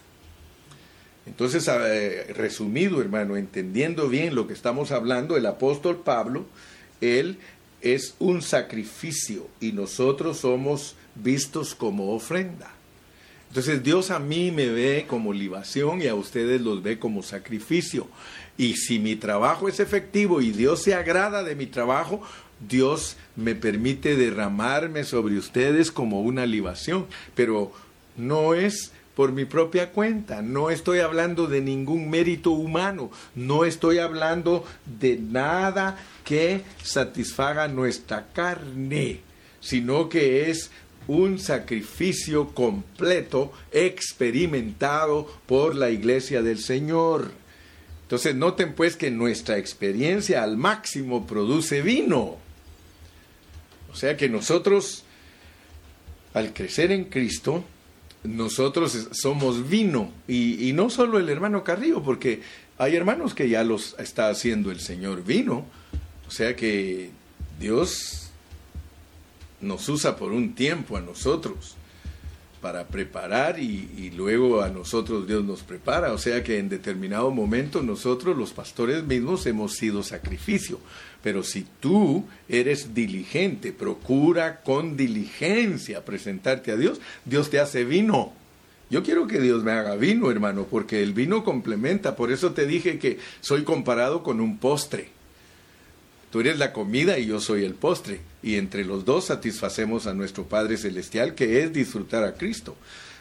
Entonces, eh, resumido, hermano, entendiendo bien lo que estamos hablando, el apóstol Pablo, él es un sacrificio y nosotros somos vistos como ofrenda. Entonces Dios a mí me ve como libación y a ustedes los ve como sacrificio. Y si mi trabajo es efectivo y Dios se agrada de mi trabajo, Dios me permite derramarme sobre ustedes como una libación. Pero no es por mi propia cuenta, no estoy hablando de ningún mérito humano, no estoy hablando de nada que satisfaga nuestra carne, sino que es un sacrificio completo experimentado por la iglesia del Señor. Entonces noten pues que nuestra experiencia al máximo produce vino. O sea que nosotros, al crecer en Cristo, nosotros somos vino. Y, no solo el hermano Carrillo, porque hay hermanos que ya los está haciendo el Señor vino. O sea que Dios nos usa por un tiempo a nosotros para preparar y, luego a nosotros Dios nos prepara. O sea que en determinado momento nosotros los pastores mismos hemos sido sacrificio. Pero si tú eres diligente, procura con diligencia presentarte a Dios, Dios te hace vino. Yo quiero que Dios me haga vino, hermano, porque el vino complementa. Por eso te dije que soy comparado con un postre. Tú eres la comida y yo soy el postre. Y entre los dos satisfacemos a nuestro Padre Celestial, que es disfrutar a Cristo.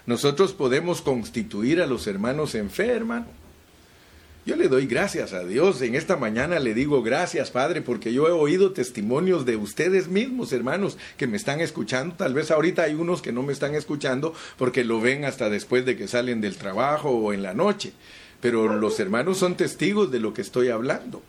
Nosotros podemos constituir a los hermanos en fe, hermano. Yo le doy gracias a Dios. En esta mañana le digo gracias, Padre, porque yo he oído testimonios de ustedes mismos, hermanos, que me están escuchando. Tal vez ahorita hay unos que no me están escuchando porque lo ven hasta después de que salen del trabajo o en la noche. Pero los hermanos son testigos de lo que estoy hablando.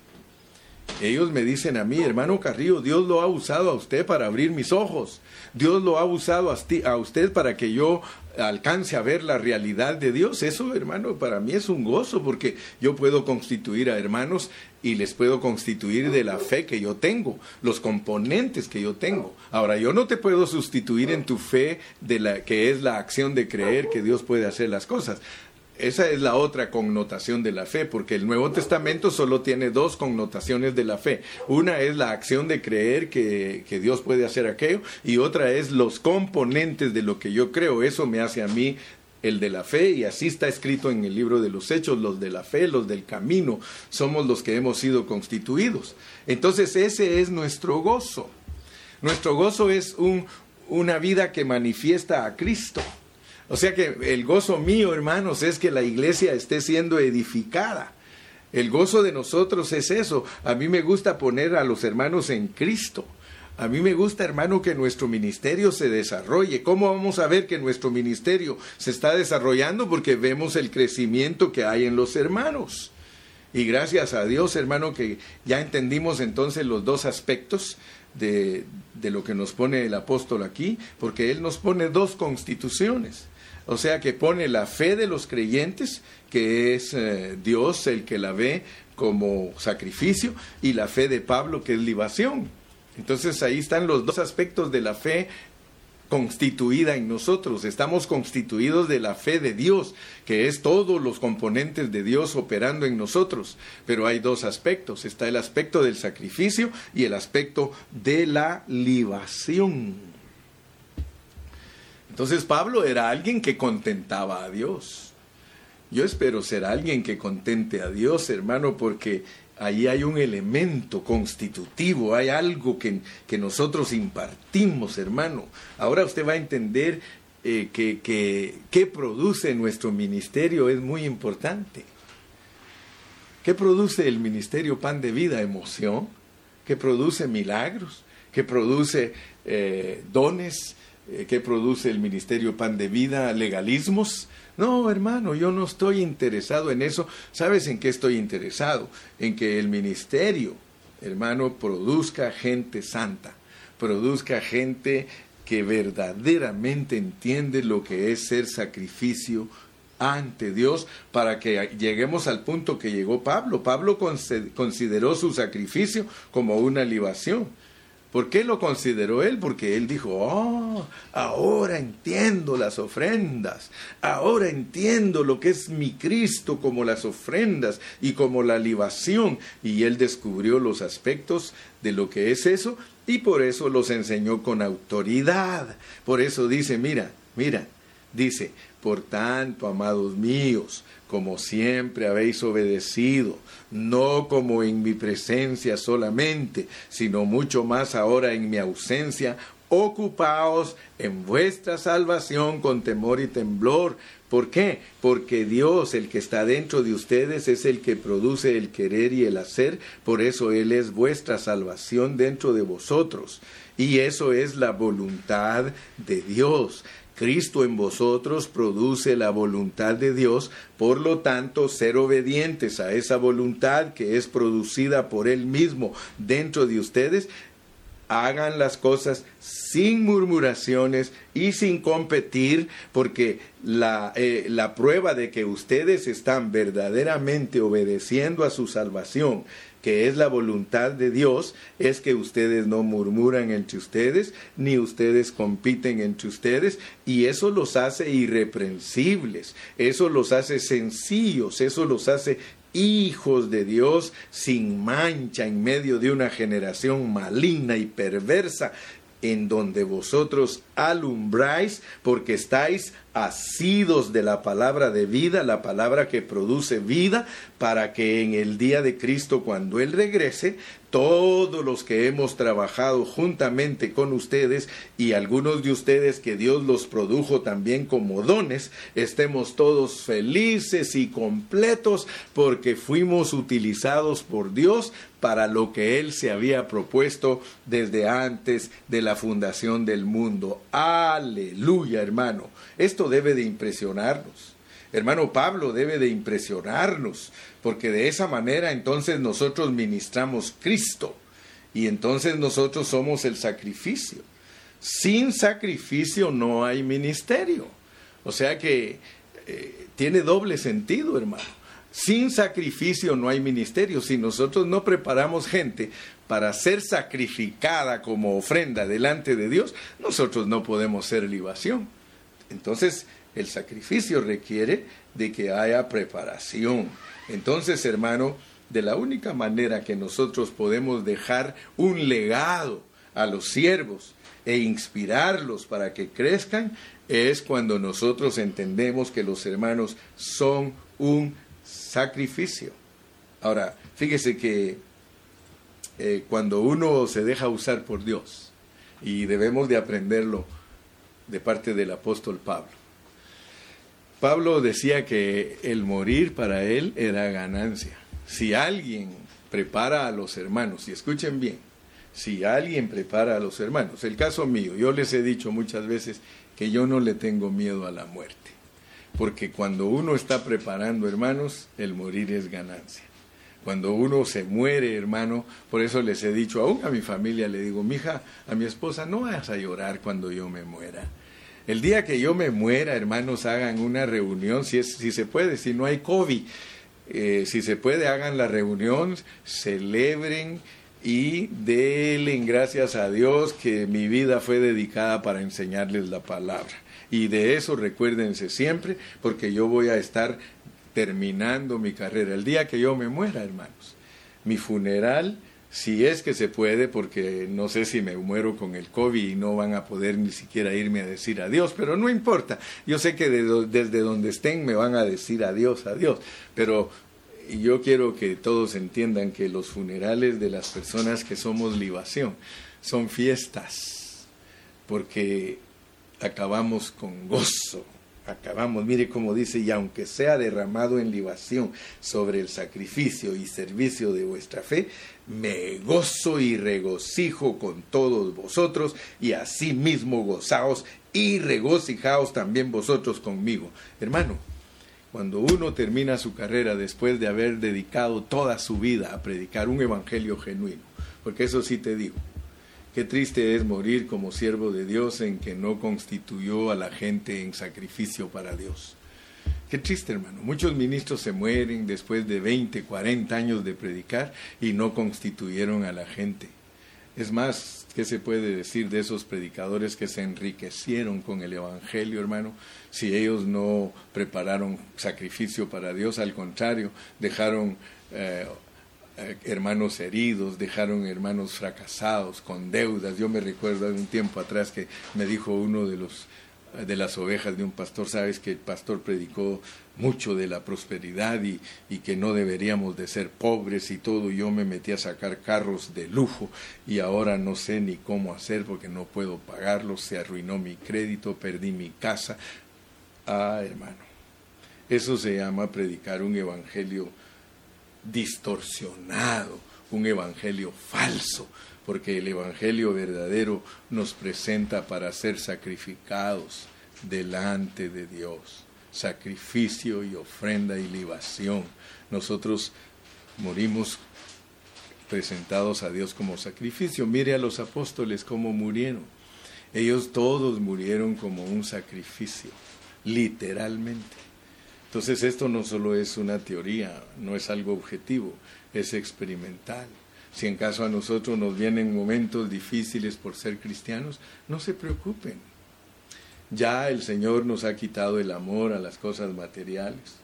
Ellos me dicen a mí, hermano Carrillo, Dios lo ha usado a usted para abrir mis ojos. Dios lo ha usado a, usted para que yo alcance a ver la realidad de Dios. Eso, hermano, para mí es un gozo porque yo puedo constituir a hermanos y les puedo constituir de la fe que yo tengo, los componentes que yo tengo. Ahora, yo no te puedo sustituir en tu fe de la que es la acción de creer que Dios puede hacer las cosas. Esa es la otra connotación de la fe, porque el Nuevo Testamento solo tiene dos connotaciones de la fe. Una es la acción de creer que, Dios puede hacer aquello y otra es los componentes de lo que yo creo. Eso me hace a mí el de la fe, y así está escrito en el libro de los hechos, los de la fe, los del camino, somos los que hemos sido constituidos. Entonces ese es nuestro gozo. Nuestro gozo es un, una vida que manifiesta a Cristo. O sea que el gozo mío, hermanos, es que la iglesia esté siendo edificada. El gozo de nosotros es eso. A mí me gusta poner a los hermanos en Cristo. A mí me gusta, hermano, que nuestro ministerio se desarrolle. ¿Cómo vamos a ver que nuestro ministerio se está desarrollando? Porque vemos el crecimiento que hay en los hermanos. Y gracias a Dios, hermano, que ya entendimos entonces los dos aspectos de, de lo que nos pone el apóstol aquí, porque él nos pone dos constituciones. O sea que pone la fe de los creyentes, que es eh, Dios el que la ve como sacrificio, y la fe de Pablo, que es libación. Entonces ahí están los dos aspectos de la fe constituida en nosotros. Estamos constituidos de la fe de Dios, que es todos los componentes de Dios operando en nosotros. Pero hay dos aspectos. Está el aspecto del sacrificio y el aspecto de la libación. Entonces Pablo era alguien que contentaba a Dios. Yo espero ser alguien que contente a Dios, hermano, porque ahí hay un elemento constitutivo, hay algo que, que nosotros impartimos, hermano. Ahora usted va a entender eh, que, que qué produce nuestro ministerio es muy importante. ¿Qué produce el ministerio Pan de Vida? Emoción. ¿Qué produce milagros? ¿Qué produce eh, dones? Eh, que produce el Ministerio Pan de Vida, legalismos. No, hermano, yo no estoy interesado en eso. ¿Sabes en qué estoy interesado? En que el ministerio, hermano, produzca gente santa, produzca gente que verdaderamente entiende lo que es ser sacrificio ante Dios para que lleguemos al punto que llegó Pablo. Pablo consideró su sacrificio como una libación. ¿Por qué lo consideró él? Porque él dijo, oh, ahora entiendo las ofrendas, ahora entiendo lo que es mi Cristo como las ofrendas y como la libación. Y él descubrió los aspectos de lo que es eso y por eso los enseñó con autoridad. Por eso dice, mira, mira, Dice, por tanto, amados míos, como siempre habéis obedecido, no como en mi presencia solamente, sino mucho más ahora en mi ausencia, ocupaos en vuestra salvación con temor y temblor. ¿Por qué? Porque Dios, el que está dentro de ustedes, es el que produce el querer y el hacer, por eso Él es vuestra salvación dentro de vosotros. Y eso es la voluntad de Dios. Cristo en vosotros produce la voluntad de Dios, por lo tanto, ser obedientes a esa voluntad que es producida por Él mismo dentro de ustedes hagan las cosas sin murmuraciones y sin competir, porque la, eh, la, prueba de que ustedes están verdaderamente obedeciendo a su salvación, que es la voluntad de Dios, es que ustedes no murmuran entre ustedes, ni ustedes compiten entre ustedes, y eso los hace irreprensibles, eso los hace sencillos, eso los hace hijos de Dios sin mancha en medio de una generación maligna y perversa, en donde vosotros alumbráis porque estáis asidos de la palabra de vida, la palabra que produce vida, para que en el día de Cristo, cuando Él regrese, todos los que hemos trabajado juntamente con ustedes y algunos de ustedes que Dios los produjo también como dones, estemos todos felices y completos porque fuimos utilizados por Dios para lo que Él se había propuesto desde antes de la fundación del mundo. Aleluya, hermano. Esto debe de impresionarnos. Hermano Pablo debe de impresionarnos, porque de esa manera entonces nosotros ministramos Cristo y entonces nosotros somos el sacrificio. Sin sacrificio no hay ministerio. O sea que eh, tiene doble sentido, hermano. Sin sacrificio no hay ministerio. Si nosotros no preparamos gente para ser sacrificada como ofrenda delante de Dios, nosotros no podemos ser libación. Entonces, el sacrificio requiere de que haya preparación. Entonces, hermano, de la única manera que nosotros podemos dejar un legado a los siervos e inspirarlos para que crezcan es cuando nosotros entendemos que los hermanos son un sacrificio. Ahora, fíjese que eh, cuando uno se deja usar por Dios, y debemos de aprenderlo de parte del apóstol Pablo, Pablo decía que el morir para él era ganancia. Si alguien prepara a los hermanos, y escuchen bien, si alguien prepara a los hermanos, el caso mío, yo les he dicho muchas veces que yo no le tengo miedo a la muerte, porque cuando uno está preparando hermanos, el morir es ganancia. Cuando uno se muere, hermano, por eso les he dicho, aún a mi familia le digo, mija, a mi esposa, no vas a llorar cuando yo me muera el día que yo me muera, hermanos, hagan una reunión, si, es, si se puede, si no hay COVID, eh, si se puede, hagan la reunión, celebren y denle gracias a Dios que mi vida fue dedicada para enseñarles la palabra. Y de eso recuérdense siempre, porque yo voy a estar terminando mi carrera. El día que yo me muera, hermanos, mi funeral si es que se puede, porque no sé si me muero con el COVID y no van a poder ni siquiera irme a decir adiós, pero no importa. Yo sé que desde donde estén me van a decir adiós, adiós, pero yo quiero que todos entiendan que los funerales de las personas que somos libación son fiestas, porque acabamos con gozo, acabamos, mire cómo dice, y aunque sea derramado en libación sobre el sacrificio y servicio de vuestra fe, me gozo y regocijo con todos vosotros, y asimismo gozaos y regocijaos también vosotros conmigo. Hermano, cuando uno termina su carrera después de haber dedicado toda su vida a predicar un evangelio genuino, porque eso sí te digo, Qué triste es morir como siervo de Dios en que no constituyó a la gente en sacrificio para Dios. Qué triste, hermano. Muchos ministros se mueren después de 20, 40 años de predicar y no constituyeron a la gente. Es más, ¿qué se puede decir de esos predicadores que se enriquecieron con el Evangelio, hermano? Si ellos no prepararon sacrificio para Dios, al contrario, dejaron eh, hermanos heridos, dejaron hermanos fracasados, con deudas. Yo me recuerdo un tiempo atrás que me dijo uno de los de las ovejas de un pastor, sabes que el pastor predicó mucho de la prosperidad y, y, que no deberíamos de ser pobres y todo. Yo me metí a sacar carros de lujo y ahora no sé ni cómo hacer porque no puedo pagarlos, se arruinó mi crédito, perdí mi casa. Ah, hermano, eso se llama predicar un evangelio distorsionado, un evangelio falso, porque el Evangelio verdadero nos presenta para ser sacrificados delante de Dios, sacrificio y ofrenda y libación. Nosotros morimos presentados a Dios como sacrificio. Mire a los apóstoles cómo murieron. Ellos todos murieron como un sacrificio, literalmente. Entonces esto no solo es una teoría, no es algo objetivo, es experimental. Si en caso a nosotros nos vienen momentos difíciles por ser cristianos, no se preocupen. Ya el Señor nos ha quitado el amor a las cosas materiales.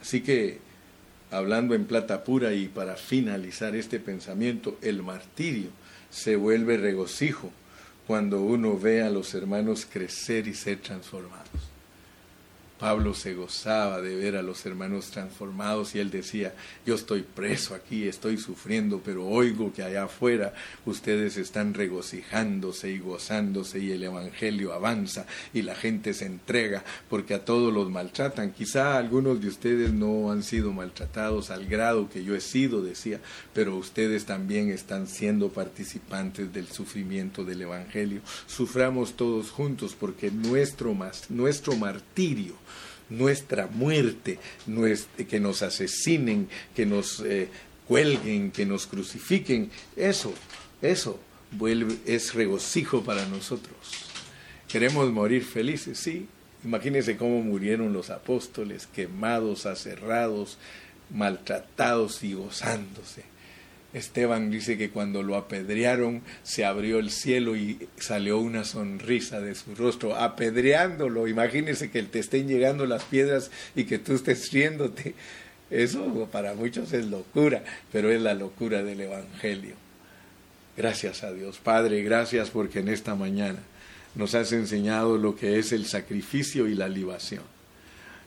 Así que, hablando en plata pura y para finalizar este pensamiento, el martirio se vuelve regocijo cuando uno ve a los hermanos crecer y ser transformados. Pablo se gozaba de ver a los hermanos transformados y él decía, yo estoy preso aquí, estoy sufriendo, pero oigo que allá afuera ustedes están regocijándose y gozándose y el Evangelio avanza y la gente se entrega porque a todos los maltratan. Quizá algunos de ustedes no han sido maltratados al grado que yo he sido, decía, pero ustedes también están siendo participantes del sufrimiento del Evangelio. Suframos todos juntos porque nuestro, nuestro martirio, nuestra muerte, que nos asesinen, que nos eh, cuelguen, que nos crucifiquen, eso, eso es regocijo para nosotros. Queremos morir felices, sí. Imagínense cómo murieron los apóstoles, quemados, aserrados, maltratados y gozándose. Esteban dice que cuando lo apedrearon se abrió el cielo y salió una sonrisa de su rostro, apedreándolo. Imagínese que te estén llegando las piedras y que tú estés riéndote. Eso para muchos es locura, pero es la locura del Evangelio. Gracias a Dios. Padre, gracias porque en esta mañana nos has enseñado lo que es el sacrificio y la libación.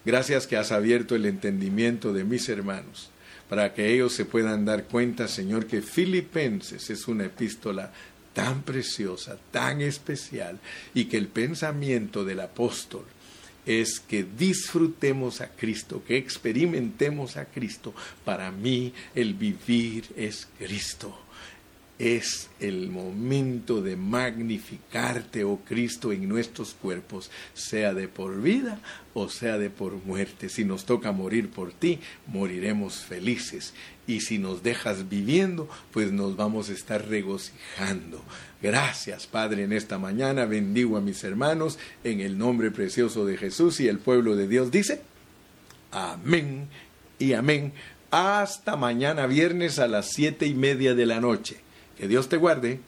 Gracias que has abierto el entendimiento de mis hermanos para que ellos se puedan dar cuenta, Señor, que Filipenses es una epístola tan preciosa, tan especial, y que el pensamiento del apóstol es que disfrutemos a Cristo, que experimentemos a Cristo. Para mí el vivir es Cristo es el momento de magnificarte, oh Cristo, en nuestros cuerpos, sea de por vida o sea de por muerte. Si nos toca morir por ti, moriremos felices. Y si nos dejas viviendo, pues nos vamos a estar regocijando. Gracias, Padre, en esta mañana. Bendigo a mis hermanos en el nombre precioso de Jesús y el pueblo de Dios dice, amén y amén. Hasta mañana viernes a las siete y media de la noche. Que Dios te guarde.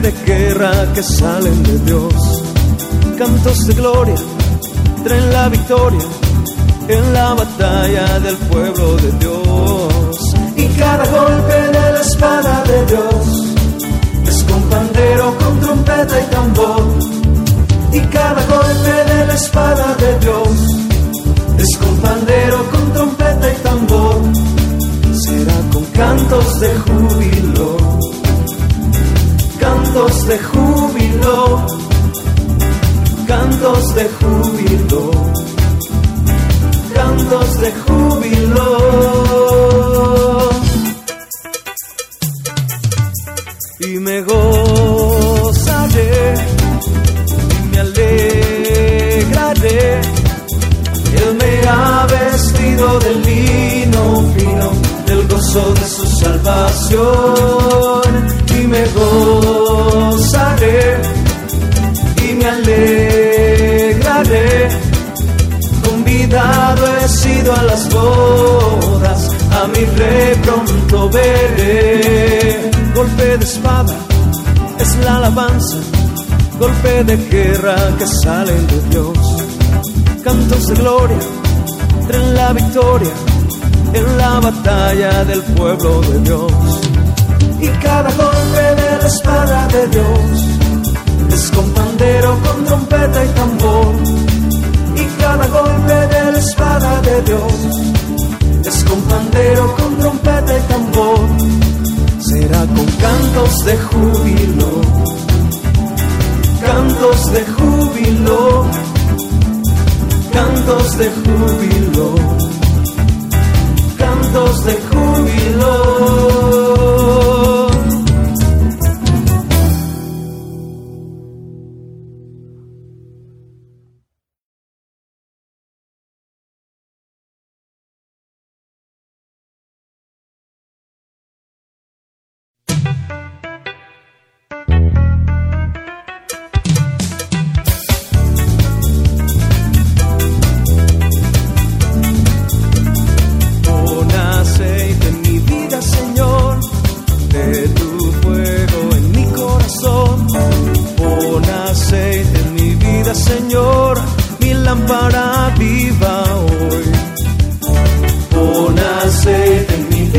de guerra que salen de Dios. Cantos de gloria traen la victoria en la batalla del pueblo de Dios. Y cada golpe de la espada de Dios es con pandero, con trompeta y tambor. Y cada golpe de la espada de Dios es con pandero, con trompeta y tambor. Será con cantos de júbilo Cantos de júbilo. Cantos de júbilo. Cantos de júbilo. Y me gozaré alegraré. Él me ha vestido de lino fino, del gozo de su salvación. Me gozaré y me alegraré. Convidado he sido a las bodas, a mi rey pronto veré. Golpe de espada es la alabanza golpe de guerra que salen de Dios. Cantos de gloria traen la victoria en la batalla del pueblo de Dios. Y cada golpe de la espada de Dios. Es con pandero, con trompeta y tambor. Y cada golpe de la espada de Dios. Es con pandero, con trompeta y tambor. Será con cantos de júbilo. Cantos de júbilo, cantos de júbilo, cantos de